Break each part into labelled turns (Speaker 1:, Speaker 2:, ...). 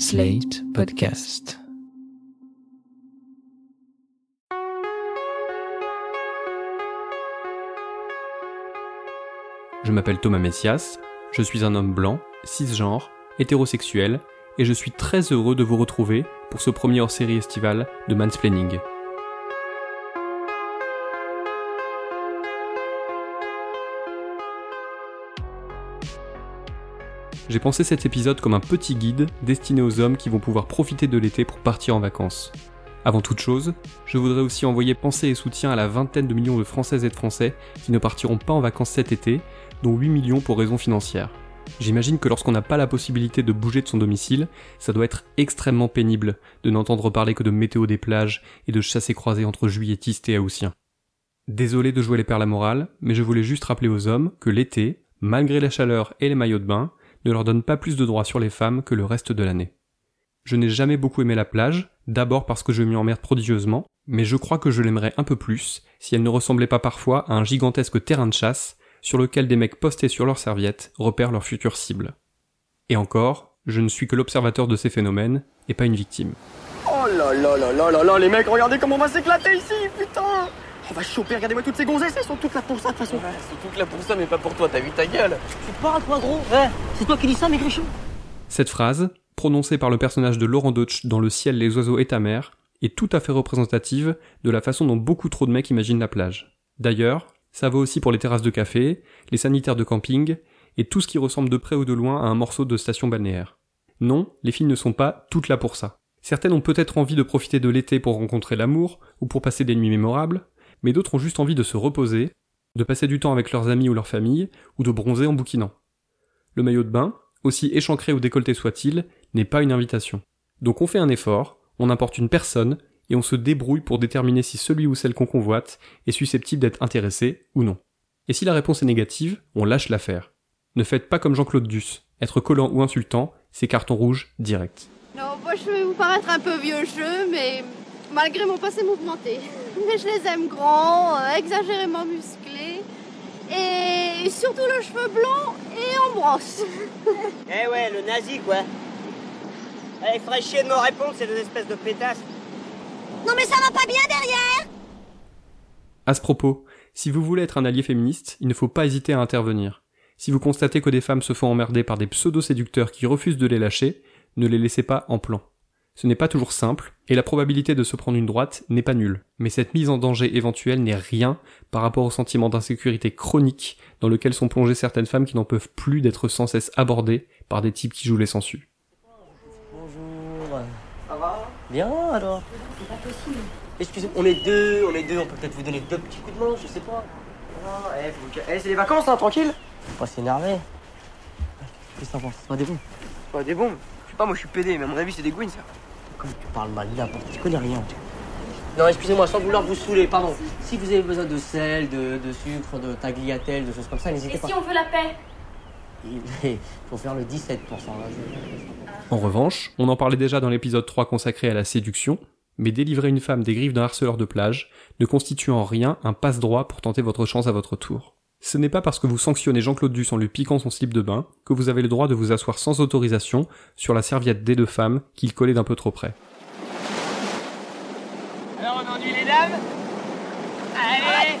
Speaker 1: Slate Podcast.
Speaker 2: Je m'appelle Thomas Messias, je suis un homme blanc, cisgenre, hétérosexuel, et je suis très heureux de vous retrouver pour ce premier hors-série estival de Mansplaining. J'ai pensé cet épisode comme un petit guide destiné aux hommes qui vont pouvoir profiter de l'été pour partir en vacances. Avant toute chose, je voudrais aussi envoyer pensée et soutien à la vingtaine de millions de Françaises et de Français qui ne partiront pas en vacances cet été, dont 8 millions pour raisons financières. J'imagine que lorsqu'on n'a pas la possibilité de bouger de son domicile, ça doit être extrêmement pénible de n'entendre parler que de météo des plages et de chasser croisés entre juilletistes et haussiens. Désolé de jouer les perles à morale, mais je voulais juste rappeler aux hommes que l'été, malgré la chaleur et les maillots de bain, ne leur donne pas plus de droits sur les femmes que le reste de l'année. Je n'ai jamais beaucoup aimé la plage, d'abord parce que je m'y emmerde prodigieusement, mais je crois que je l'aimerais un peu plus si elle ne ressemblait pas parfois à un gigantesque terrain de chasse sur lequel des mecs postés sur leurs serviettes repèrent leurs futures cibles. Et encore, je ne suis que l'observateur de ces phénomènes et pas une victime.
Speaker 3: Oh là là là là là là, les mecs, regardez comment on va s'éclater ici, putain On va choper, regardez-moi toutes ces gonzesses, elles sont toutes là pour ça de toute façon.
Speaker 4: Ouais, c'est toutes là pour ça, mais pas pour toi, t'as vu ta gueule
Speaker 5: Tu parles toi gros? Ouais, c'est toi qui dis ça, maigrichon
Speaker 2: Cette phrase, prononcée par le personnage de Laurent Deutsch dans Le ciel, les oiseaux et ta mère, est tout à fait représentative de la façon dont beaucoup trop de mecs imaginent la plage. D'ailleurs, ça vaut aussi pour les terrasses de café, les sanitaires de camping, et tout ce qui ressemble de près ou de loin à un morceau de station balnéaire. Non, les filles ne sont pas toutes là pour ça. Certaines ont peut-être envie de profiter de l'été pour rencontrer l'amour, ou pour passer des nuits mémorables, mais d'autres ont juste envie de se reposer, de passer du temps avec leurs amis ou leur famille, ou de bronzer en bouquinant. Le maillot de bain, aussi échancré ou décolleté soit-il, n'est pas une invitation. Donc on fait un effort, on importe une personne, et on se débrouille pour déterminer si celui ou celle qu'on convoite est susceptible d'être intéressé ou non. Et si la réponse est négative, on lâche l'affaire. Ne faites pas comme Jean-Claude Duss. Être collant ou insultant, c'est carton rouge direct.
Speaker 6: Non, moi je vais vous paraître un peu vieux jeu, mais malgré mon passé mouvementé. Mais je les aime grands, euh, exagérément musclés, et surtout le cheveu blanc et en brosse.
Speaker 5: Eh ouais, le nazi quoi Eh, il ferait chier de me répondre, ces deux espèces de pétasses
Speaker 6: Non mais ça va pas bien derrière
Speaker 2: À ce propos, si vous voulez être un allié féministe, il ne faut pas hésiter à intervenir. Si vous constatez que des femmes se font emmerder par des pseudo-séducteurs qui refusent de les lâcher, ne les laissez pas en plan. Ce n'est pas toujours simple, et la probabilité de se prendre une droite n'est pas nulle. Mais cette mise en danger éventuelle n'est rien par rapport au sentiment d'insécurité chronique dans lequel sont plongées certaines femmes qui n'en peuvent plus d'être sans cesse abordées par des types qui jouent les sangsues.
Speaker 5: Bonjour. Ça va? Bien alors C'est pas possible. Excusez, on est deux, on est deux, on peut peut-être vous donner deux petits coups de main, je sais pas.
Speaker 3: Ah, eh, eh, c'est les vacances, hein, tranquille
Speaker 5: Faut pas s'énerver. Qu'est-ce que t'en penses? C'est pas des bons
Speaker 3: C'est pas des bombes. Pas, moi je suis pédé, mais à mon avis c'est des gouines ça.
Speaker 5: Comme tu parles mal n'importe, tu connais rien. Non, excusez-moi, sans vouloir vous saouler, pardon. Si vous avez besoin de sel, de, de sucre, de tagliatelle, de choses comme ça, n'hésitez
Speaker 6: Et
Speaker 5: pas.
Speaker 6: si on veut la paix
Speaker 5: Il faut faire le 17%. Là.
Speaker 2: En revanche, on en parlait déjà dans l'épisode 3 consacré à la séduction, mais délivrer une femme des griffes d'un harceleur de plage ne constitue en rien un passe-droit pour tenter votre chance à votre tour. Ce n'est pas parce que vous sanctionnez Jean-Claude Duss en lui piquant son slip de bain que vous avez le droit de vous asseoir sans autorisation sur la serviette des deux femmes qu'il collait d'un peu trop près.
Speaker 3: Alors on ennuie les dames. Allez.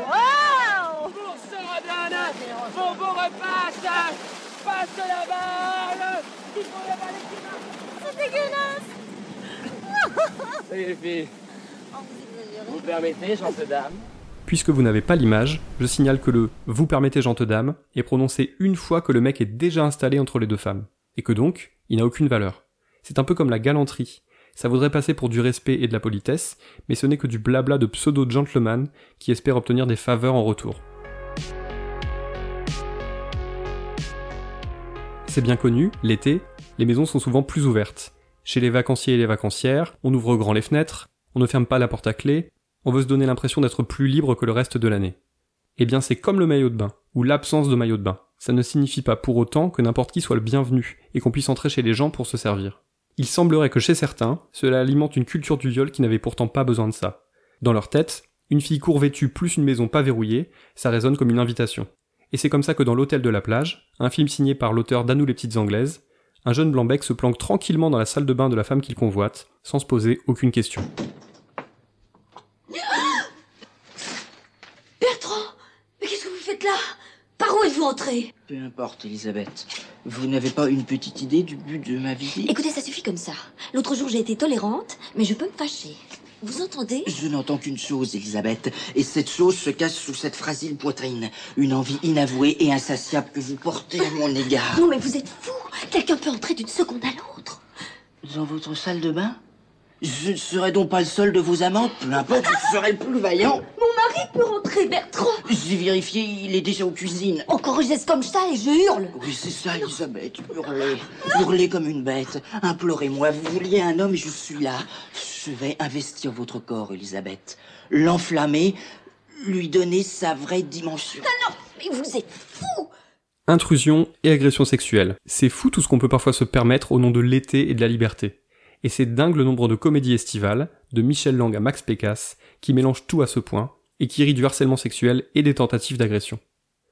Speaker 6: Wow.
Speaker 3: Pour se redonne Bon bon repasse Passe Il la balle
Speaker 6: C'est dégueulasse
Speaker 3: Salut les filles Vous permettez, chante dame
Speaker 2: Puisque vous n'avez pas l'image, je signale que le vous permettez gente dame est prononcé une fois que le mec est déjà installé entre les deux femmes, et que donc, il n'a aucune valeur. C'est un peu comme la galanterie. Ça voudrait passer pour du respect et de la politesse, mais ce n'est que du blabla de pseudo-gentleman qui espère obtenir des faveurs en retour. C'est bien connu, l'été, les maisons sont souvent plus ouvertes. Chez les vacanciers et les vacancières, on ouvre grand les fenêtres, on ne ferme pas la porte à clé, on veut se donner l'impression d'être plus libre que le reste de l'année. Eh bien c'est comme le maillot de bain, ou l'absence de maillot de bain. Ça ne signifie pas pour autant que n'importe qui soit le bienvenu, et qu'on puisse entrer chez les gens pour se servir. Il semblerait que chez certains, cela alimente une culture du viol qui n'avait pourtant pas besoin de ça. Dans leur tête, Une fille court vêtue plus une maison pas verrouillée, ça résonne comme une invitation. Et c'est comme ça que dans L'Hôtel de la plage, un film signé par l'auteur d'Anou les petites anglaises, un jeune blanc-bec se planque tranquillement dans la salle de bain de la femme qu'il convoite, sans se poser aucune question.
Speaker 7: Bertrand Mais qu'est-ce que vous faites là? Par où êtes-vous entré?
Speaker 5: Peu importe, Elisabeth. Vous n'avez pas une petite idée du but de ma visite?
Speaker 7: Écoutez, ça suffit comme ça. L'autre jour, j'ai été tolérante, mais je peux me fâcher. Vous entendez?
Speaker 5: Je n'entends qu'une chose, Elisabeth, et cette chose se cache sous cette fragile poitrine. Une envie inavouée et insatiable que vous portez à mon égard.
Speaker 7: Non, mais vous êtes fou Quelqu'un peut entrer d'une seconde à l'autre.
Speaker 5: Dans votre salle de bain? Je ne serai donc pas le seul de vos amants Peu importe, je serai le plus vaillant.
Speaker 7: Mon mari peut rentrer, Bertrand
Speaker 5: J'ai vérifié, il est déjà aux cuisines.
Speaker 7: Encore je geste comme ça et je hurle
Speaker 5: Oui, c'est ça, Elisabeth. Hurlez. Hurlez comme une bête. Implorez-moi. Vous vouliez un homme et je suis là. Je vais investir votre corps, Elisabeth. L'enflammer, lui donner sa vraie dimension.
Speaker 7: Ah non Mais vous êtes fou
Speaker 2: Intrusion et agression sexuelle. C'est fou tout ce qu'on peut parfois se permettre au nom de l'été et de la liberté. Et c'est dingue le nombre de comédies estivales, de Michel Lang à Max Pécasse, qui mélangent tout à ce point, et qui rient du harcèlement sexuel et des tentatives d'agression.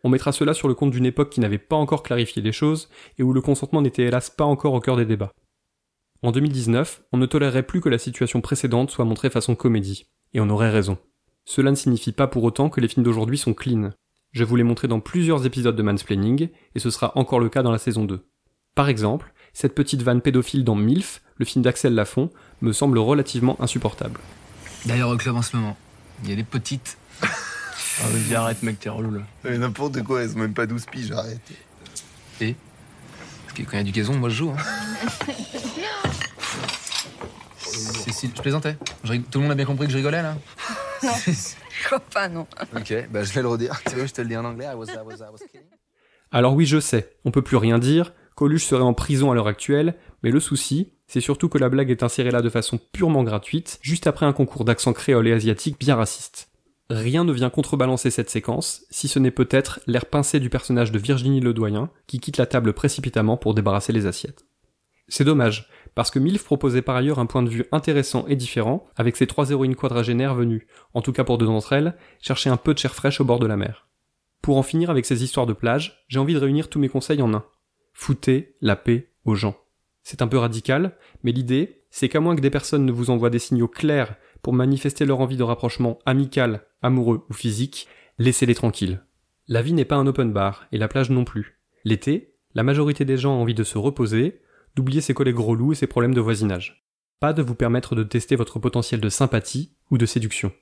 Speaker 2: On mettra cela sur le compte d'une époque qui n'avait pas encore clarifié les choses, et où le consentement n'était hélas pas encore au cœur des débats. En 2019, on ne tolérerait plus que la situation précédente soit montrée façon comédie. Et on aurait raison. Cela ne signifie pas pour autant que les films d'aujourd'hui sont clean. Je vous l'ai montré dans plusieurs épisodes de Mansplaining, et ce sera encore le cas dans la saison 2. Par exemple, cette petite vanne pédophile dans MILF, le film d'Axel Lafont, me semble relativement insupportable.
Speaker 1: D'ailleurs, au club en ce moment, il y a des petites.
Speaker 4: Ah, vas-y, arrête, mec, t'es relou là.
Speaker 8: Mais n'importe quoi, elles sont même pas 12 piges, arrête.
Speaker 1: Et Parce que quand il y a du gazon, moi je joue. Hein. Cécile, je plaisantais. Je rig- Tout le monde a bien compris que je rigolais là
Speaker 9: Je crois pas, non.
Speaker 1: Ok, bah je vais le redire. Tu veux, je te le dis en anglais. I was, I was, I was kidding.
Speaker 2: Alors oui, je sais, on peut plus rien dire, Coluche serait en prison à l'heure actuelle, mais le souci, c'est surtout que la blague est insérée là de façon purement gratuite, juste après un concours d'accent créole et asiatique bien raciste. Rien ne vient contrebalancer cette séquence, si ce n'est peut-être l'air pincé du personnage de Virginie Ledoyen, qui quitte la table précipitamment pour débarrasser les assiettes. C'est dommage, parce que Milf proposait par ailleurs un point de vue intéressant et différent, avec ses trois héroïnes quadragénaires venues, en tout cas pour deux d'entre elles, chercher un peu de chair fraîche au bord de la mer. Pour en finir avec ces histoires de plage, j'ai envie de réunir tous mes conseils en un. Foutez la paix aux gens. C'est un peu radical, mais l'idée, c'est qu'à moins que des personnes ne vous envoient des signaux clairs pour manifester leur envie de rapprochement amical, amoureux ou physique, laissez-les tranquilles. La vie n'est pas un open bar, et la plage non plus. L'été, la majorité des gens ont envie de se reposer, d'oublier ses collègues relous et ses problèmes de voisinage. Pas de vous permettre de tester votre potentiel de sympathie ou de séduction.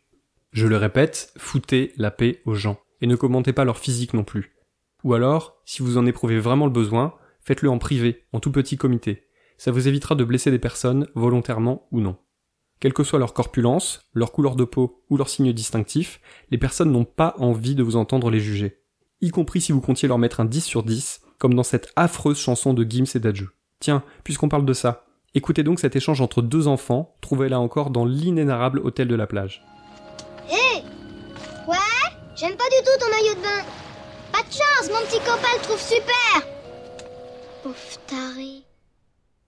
Speaker 2: Je le répète, foutez la paix aux gens, et ne commentez pas leur physique non plus. Ou alors, si vous en éprouvez vraiment le besoin, faites-le en privé, en tout petit comité. Ça vous évitera de blesser des personnes, volontairement ou non. Quelle que soit leur corpulence, leur couleur de peau ou leur signe distinctif, les personnes n'ont pas envie de vous entendre les juger. Y compris si vous comptiez leur mettre un 10 sur 10, comme dans cette affreuse chanson de Gims et Dadju. Tiens, puisqu'on parle de ça, écoutez donc cet échange entre deux enfants, trouvé là encore dans l'inénarrable hôtel de la plage.
Speaker 10: Hé Ouais? J'aime pas du tout ton maillot de bain. Pas de chance, mon petit copain le trouve super.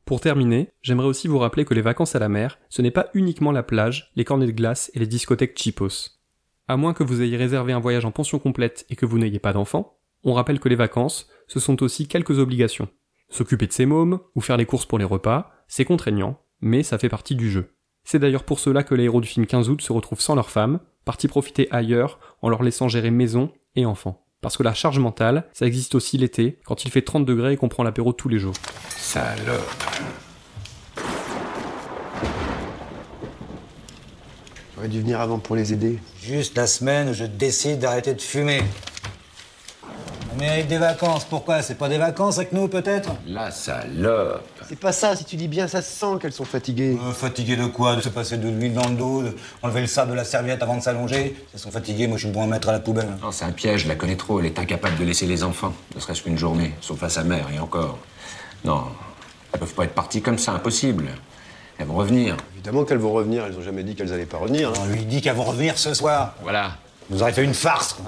Speaker 2: Pour terminer, j'aimerais aussi vous rappeler que les vacances à la mer, ce n'est pas uniquement la plage, les cornets de glace et les discothèques cheapos. À moins que vous ayez réservé un voyage en pension complète et que vous n'ayez pas d'enfants, on rappelle que les vacances, ce sont aussi quelques obligations. S'occuper de ses mômes, ou faire les courses pour les repas, c'est contraignant, mais ça fait partie du jeu. C'est d'ailleurs pour cela que les héros du film 15 août se retrouvent sans leurs femmes, partis profiter ailleurs en leur laissant gérer maison et enfants. Parce que la charge mentale, ça existe aussi l'été, quand il fait 30 degrés et qu'on prend l'apéro tous les jours.
Speaker 8: Salope. J'aurais dû venir avant pour les aider.
Speaker 11: Juste la semaine où je décide d'arrêter de fumer. On mérite des vacances, pourquoi? C'est pas des vacances avec nous, peut-être?
Speaker 8: La salope. C'est pas ça, si tu dis bien, ça se sent qu'elles sont fatiguées.
Speaker 11: Euh, Fatigués de quoi? De se passer de l'huile dans le dos, de enlever le sable de la serviette avant de s'allonger? Elles sont fatiguées, moi je suis bon à mettre à la poubelle.
Speaker 12: Non, c'est un piège, je la connais trop. Elle est incapable de laisser les enfants, ne serait-ce qu'une journée, sauf à sa mère, et encore. Non, elles peuvent pas être parties comme ça, impossible. Elles vont revenir.
Speaker 8: Évidemment qu'elles vont revenir, elles ont jamais dit qu'elles allaient pas revenir. hein.
Speaker 11: On lui dit qu'elles vont revenir ce soir.
Speaker 12: Voilà.
Speaker 11: Vous aurez fait une farce, quoi.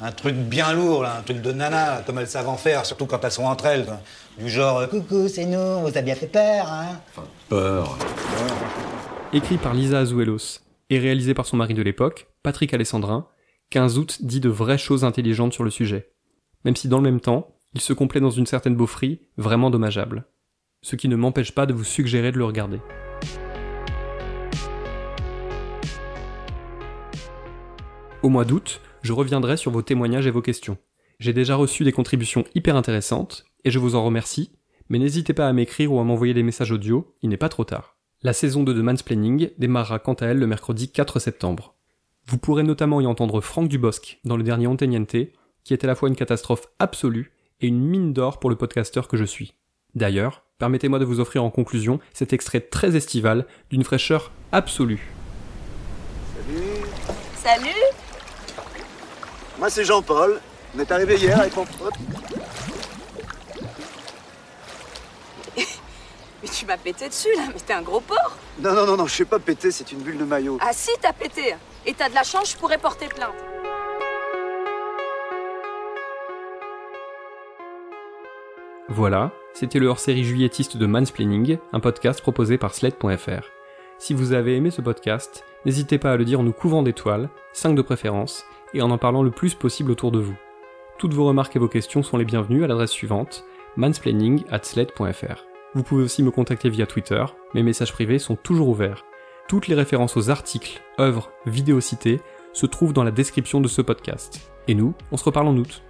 Speaker 11: Un truc bien lourd, là, un truc de nana, comme elles savent en faire, surtout quand elles sont entre elles. quoi. Du genre, euh, coucou, c'est nous, on vous a bien fait peur, hein
Speaker 12: Peur.
Speaker 2: Écrit par Lisa Azuelos. et réalisé par son mari de l'époque, Patrick Alessandrin, 15 août dit de vraies choses intelligentes sur le sujet. Même si dans le même temps, il se complaît dans une certaine beaufrie vraiment dommageable. Ce qui ne m'empêche pas de vous suggérer de le regarder. Au mois d'août, je reviendrai sur vos témoignages et vos questions. J'ai déjà reçu des contributions hyper intéressantes, et je vous en remercie, mais n'hésitez pas à m'écrire ou à m'envoyer des messages audio, il n'est pas trop tard. La saison 2 de Mansplaining démarrera quant à elle le mercredi 4 septembre. Vous pourrez notamment y entendre Franck Dubosc dans le dernier Onteniente, qui est à la fois une catastrophe absolue et une mine d'or pour le podcasteur que je suis. D'ailleurs, permettez-moi de vous offrir en conclusion cet extrait très estival d'une fraîcheur absolue.
Speaker 13: Salut
Speaker 9: Salut
Speaker 13: Moi c'est Jean-Paul. On est arrivé hier avec mon pote.
Speaker 9: Mais tu m'as pété dessus là, mais t'es un gros porc
Speaker 13: Non, non, non, non, je sais pas péter, c'est une bulle de maillot.
Speaker 9: Ah si, t'as pété Et t'as de la chance, je pourrais porter plainte.
Speaker 2: Voilà, c'était le hors-série juillettiste de Mansplaining, un podcast proposé par Sled.fr. Si vous avez aimé ce podcast, n'hésitez pas à le dire en nous couvrant d'étoiles, 5 de préférence, et en en parlant le plus possible autour de vous. Toutes vos remarques et vos questions sont les bienvenues à l'adresse suivante, mansplaining at sled.fr. Vous pouvez aussi me contacter via Twitter, mes messages privés sont toujours ouverts. Toutes les références aux articles, œuvres, vidéos citées se trouvent dans la description de ce podcast. Et nous, on se reparle en août.